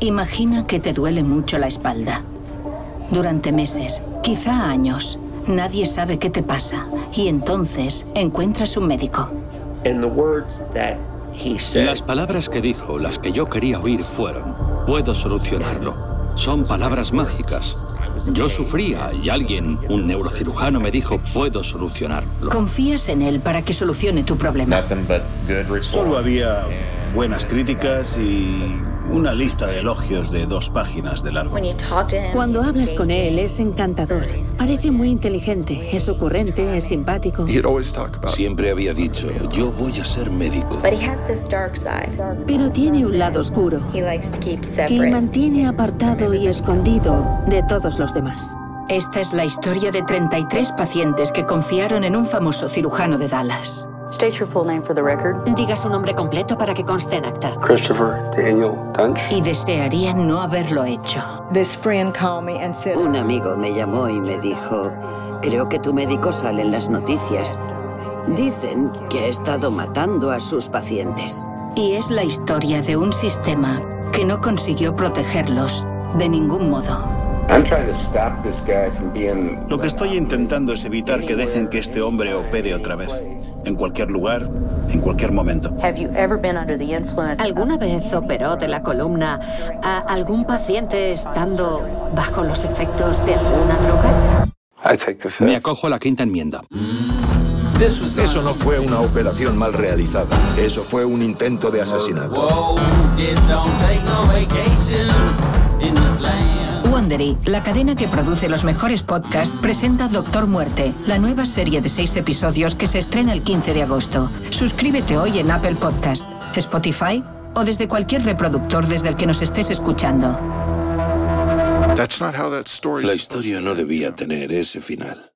Imagina que te duele mucho la espalda. Durante meses, quizá años, nadie sabe qué te pasa y entonces encuentras un médico. Las palabras que dijo, las que yo quería oír fueron, puedo solucionarlo. Son palabras mágicas. Yo sufría y alguien, un neurocirujano, me dijo, puedo solucionarlo. Confías en él para que solucione tu problema. Solo había buenas críticas y una lista de elogios de dos páginas de largo. Cuando hablas con él es encantador. Parece muy inteligente, es ocurrente, es simpático. Siempre había dicho, yo voy a ser médico. Pero tiene un lado oscuro que mantiene apartado y escondido de todos los demás. Esta es la historia de 33 pacientes que confiaron en un famoso cirujano de Dallas. Diga su nombre completo para que conste en acta. Christopher Daniel Dunch. Y desearían no haberlo hecho. Un amigo me llamó y me dijo, creo que tu médico sale en las noticias. Dicen que ha estado matando a sus pacientes. Y es la historia de un sistema que no consiguió protegerlos de ningún modo. Lo que estoy intentando es evitar que dejen que este hombre opere otra vez en cualquier lugar, en cualquier momento. ¿Alguna vez operó de la columna a algún paciente estando bajo los efectos de alguna droga? Me acojo a la quinta enmienda. Eso no fue una operación mal realizada. Eso fue un intento de asesinato. Wondery, la cadena que produce los mejores podcasts, presenta Doctor Muerte, la nueva serie de seis episodios que se estrena el 15 de agosto. Suscríbete hoy en Apple Podcast, Spotify o desde cualquier reproductor desde el que nos estés escuchando. La historia no debía tener ese final.